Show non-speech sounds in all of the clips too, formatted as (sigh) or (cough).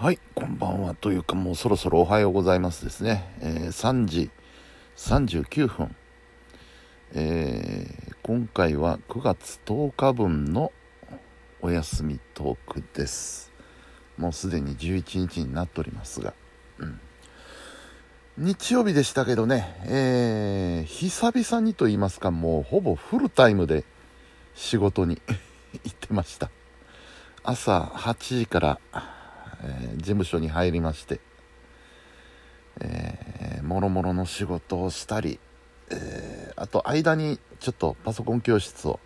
はい、こんばんはというかもうそろそろおはようございますですね。えー、3時39分。えー、今回は9月10日分のお休みトークです。もうすでに11日になっておりますが。うん。日曜日でしたけどね、えー、久々にと言いますか、もうほぼフルタイムで仕事に (laughs) 行ってました。朝8時からえー、事務所に入りまして、えー、もろもろの仕事をしたり、えー、あと間にちょっとパソコン教室を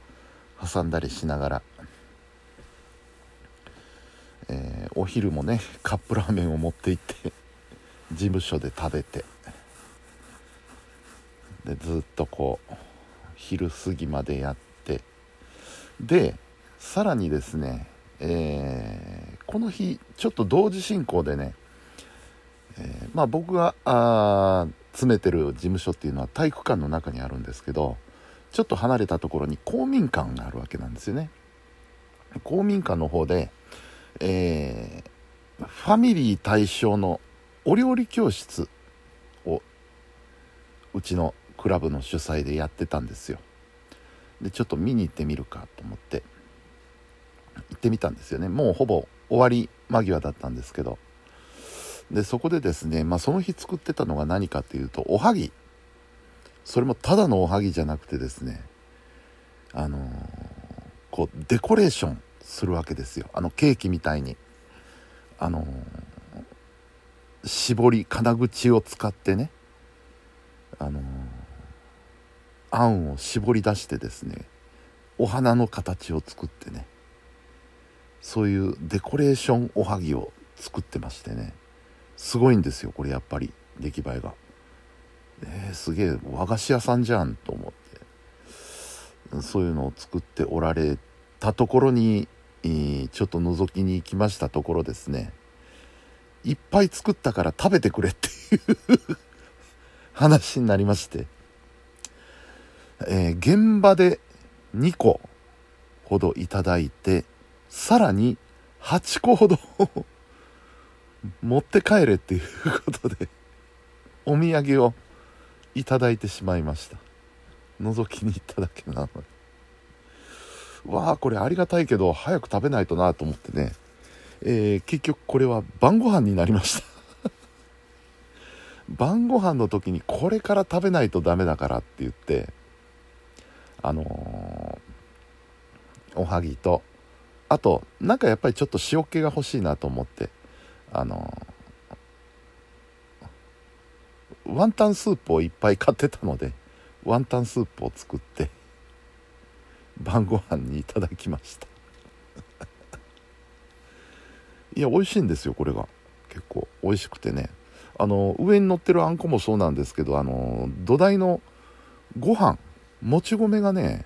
挟んだりしながら、え、お昼もねカップラーメンを持って行って事務所で食べてでずっとこう昼過ぎまでやってでさらにですねえー、この日ちょっと同時進行でね、えー、まあ、僕があ詰めてる事務所っていうのは体育館の中にあるんですけどちょっと離れたところに公民館があるわけなんですよね。公民館の方で、えー、ファミリー対象のお料理教室をうちのクラブの主催でやってたんですよ。でちょっと見に行ってみるかと思って行ってみたんですよね。もうほぼ終わり間際だったんですけど。でそこでですね、まあ、その日作ってたのが何かっていうとおはぎ。それもただのおはぎじゃなくてですねあのー、こうデコレーションするわけですよ。あのケーキみたいに。あのー、絞り金口を使ってねあのー、あんを絞り出してですねお花の形を作ってね。そういうデコレーションおはぎを作ってましてね。すごいんですよこれやっぱり。出来栄えが。えー、すげえ和菓子屋さんじゃんと思って。そういうのを作っておられたところにちょっと覗きに行きましたところですね。いっぱい作ったから食べてくれっていう (laughs) 話になりまして、えー、現場で2個ほどいただいてさらに8個ほど持って帰れっていうことでお土産をいただいてしまいました。覗きに行っただけなのにわあこれありがたいけど早く食べないとなと思ってね、えー、結局これは晩ご飯になりました。(laughs) 晩ご飯の時にこれから食べないとダメだからって言ってあのー、おはぎとあとなんかやっぱりちょっと塩気が欲しいなと思って。あのワンタンスープをいっぱい買ってたのでワンタンスープを作って晩ご飯にいただきました。いや美味しいんですよこれが。結構美味しくてね。あの上に乗ってるあんこもそうなんですけどあの土台のご飯もち米がね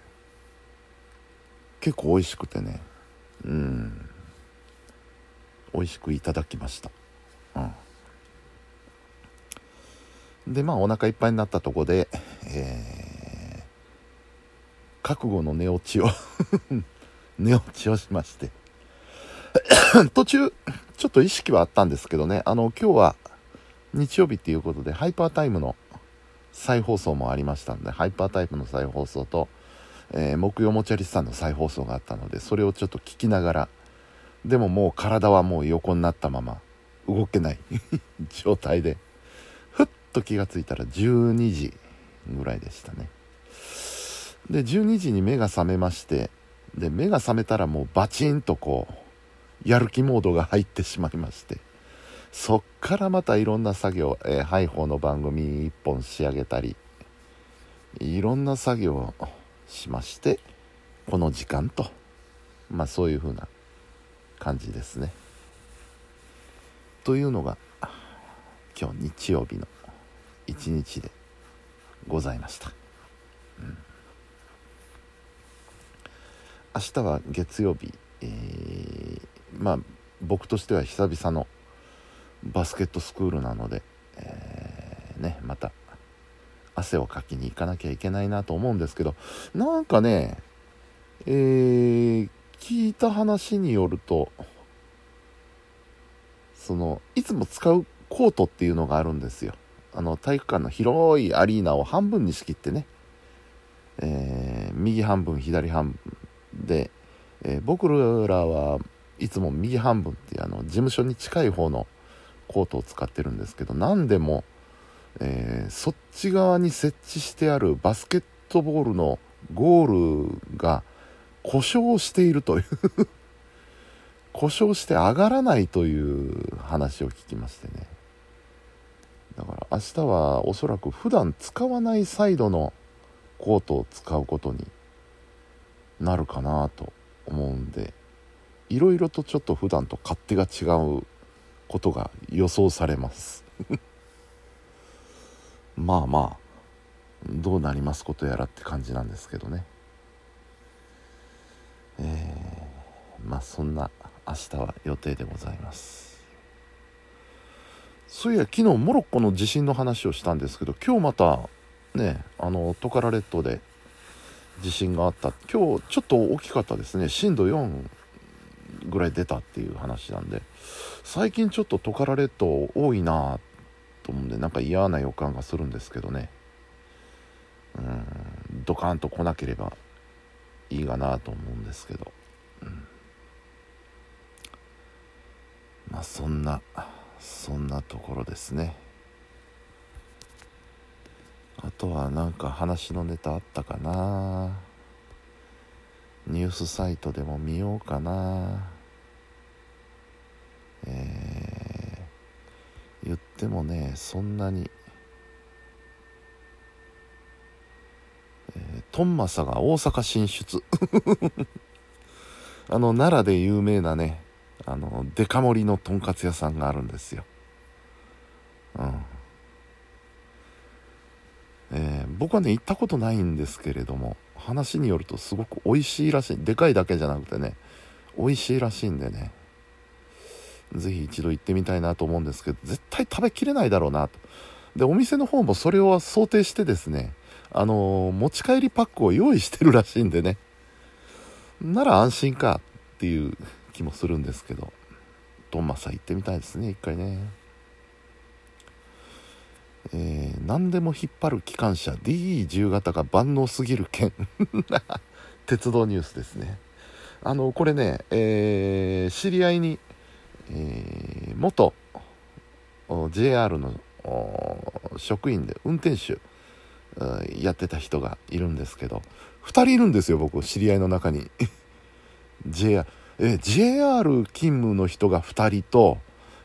結構美味しくてね。うん。美味しくいただきました。うん。でまあお腹いっぱいになったとこで、えー、覚悟の寝落ちを (laughs) 寝落ちをしまして。(coughs) 途中ちょっと意識はあったんですけどね。あの今日は日曜日っていうことでハイパータイムの再放送もありましたのでハイパータイムの再放送とえー、木曜もちゃりさんの再放送があったのでそれをちょっと聞きながらでももう体はもう横になったまま動けない (laughs) 状態でふっと気がついたら12時ぐらいでしたね。で12時に目が覚めましてで目が覚めたらもうバチンとこうやる気モードが入ってしまいましてそっからまたいろんな作業、えー、ハイホーの番組1本仕上げたりいろんな作業しましてこの時間とまあそういう風な感じですね。というのが今日日曜日の一日でございました。うん、明日は月曜日、えー、まあ僕としては久々のバスケットスクールなので、えー、ねまた汗をかきに行かなきゃいけないなと思うんですけどなんかねえー、聞いた話によるとそのいつも使うコートっていうのがあるんですよ。あの体育館の広いアリーナを半分に仕切ってね、えー、右半分左半分で、えー、僕らはいつも右半分っていうあの事務所に近い方のコートを使ってるんですけど何でも、えー、そっち側に設置してあるバスケットボールのゴールが故障しているという (laughs) 故障して上がらないという話を聞きましてね。だから明日はおそらく普段使わないサイドのコートを使うことになるかなと思うんでいろいろとちょっと普段と勝手が違うことが予想されます。(laughs) まあまあどうなりますことやらって感じなんですけどね。えー、まあそんな明日は予定でございます。そういや昨日モロッコの地震の話をしたんですけど今日またねあのトカラ列島で地震があった。今日ちょっと大きかったですね。震度4ぐらい出たっていう話なんで最近ちょっとトカラ列島多いなと思うんでなんか嫌な予感がするんですけどね。うんドカンと来なければいいかなと思うんですけど、うん、まあそんなそんなところですね。あとはなんか話のネタあったかな。ニュースサイトでも見ようかな。えー、言ってもねそんなにえトンマサが大阪進出。(laughs) あの奈良で有名なねあのデカ盛りのとんかつ屋さんがあるんですよ。うん。えー、僕はね行ったことないんですけれども話によるとすごく美味しいらしい。でかいだけじゃなくてね美味しいらしいんでね。是非一度行ってみたいなと思うんですけど絶対食べきれないだろうなと。でお店の方もそれを想定してですねあの持ち帰りパックを用意してるらしいんでね。なら安心かっていう気もするんですけど。ドンマサ行ってみたいですね一回ね。えー、何でも引っ張る機関車。DE10 型が万能すぎる件 (laughs) 鉄道ニュースですね。あのこれね、えー、知り合いに、えー、元 JR の職員で運転手やってた人がいるんですけど2人いるんですよ僕知り合いの中に。(laughs) JR, え JR 勤務の人が2人と、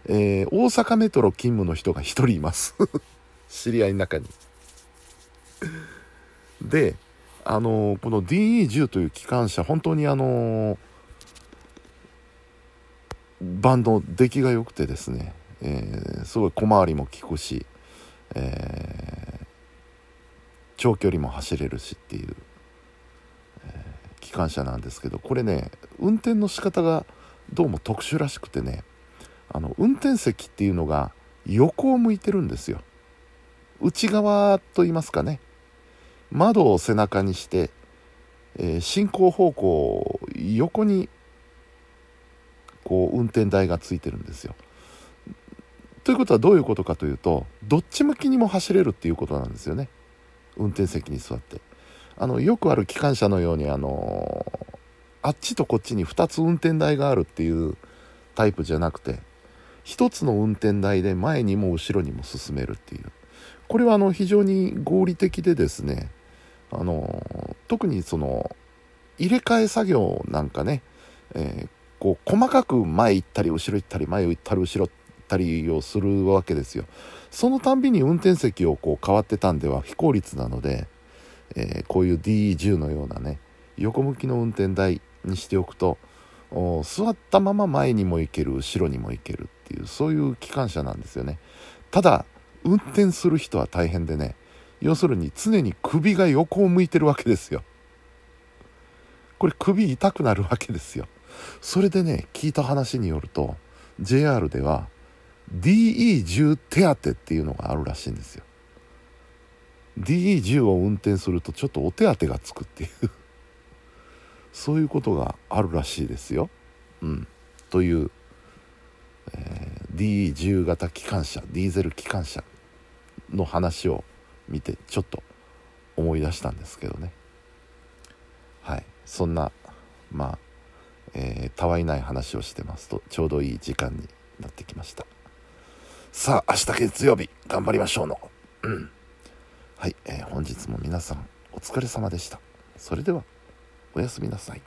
えー、大阪メトロ勤務の人が1人います。(laughs) 知り合いの中に。であのー、この DE10 という機関車本当にあのー、バンド出来が良くてですね、えー、すごい小回りも利くし、え長距離も走れるしっていう、えー、機関車なんですけどこれね運転の仕方がどうも特殊らしくてねあの運転席っていうのが横を向いてるんですよ。内側と言いますかね。窓を背中にして、え、進行方向を横にこう運転台がついてるんですよ。ということはどういうことかというとどっち向きにも走れるっていうことなんですよね。運転席に座って。あのよくある機関車のようにあのあっちとこっちに2つ運転台があるっていうタイプじゃなくて1つの運転台で前にも後ろにも進めるっていう。これはあの非常に合理的でですねあの特にその入れ替え作業なんかね、えー、こう細かく前行ったり後ろ行ったり前行ったり後ろ行ったりをするわけですよ。そのたんびに運転席をこう変わってたんでは非効率なので、えー、こういう DE10 のようなね横向きの運転台にしておくと座ったまま前にも行ける後ろにも行けるっていうそういう機関車なんですよね。ただ運転する人は大変でね要するに常に首が横を向いてるわけですよ。これ首痛くなるわけですよ。それでね聞いた話によると JR では DE10 手当っていうのがあるらしいんですよ。DE10 を運転するとちょっとお手当がつくっていう。そういうことがあるらしいですよ。うん。という、えー、D10 型機関車ディーゼル機関車の話を見てちょっと思い出したんですけどねはいそんなまあ、えー、たわいない話をしてますとちょうどいい時間になってきました。さあ明日月曜日頑張りましょうの、うん、はい、えー、本日も皆さんお疲れ様でした。それではおやすみなさい。